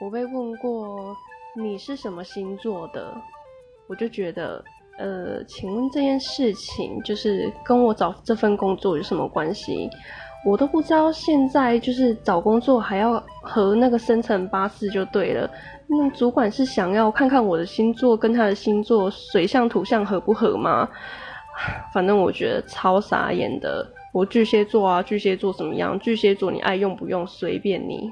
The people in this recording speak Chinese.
我被问过你是什么星座的我就觉得呃请问这件事情就是跟我找这份工作有什么关系？我都不知道现在就是找工作还要和那个生辰八字就对了那主管是想要看看我的星座跟他的星座水象土象合不合吗？反正我觉得超傻眼的我巨蟹座啊巨蟹座怎么样？巨蟹座你爱用不用随便你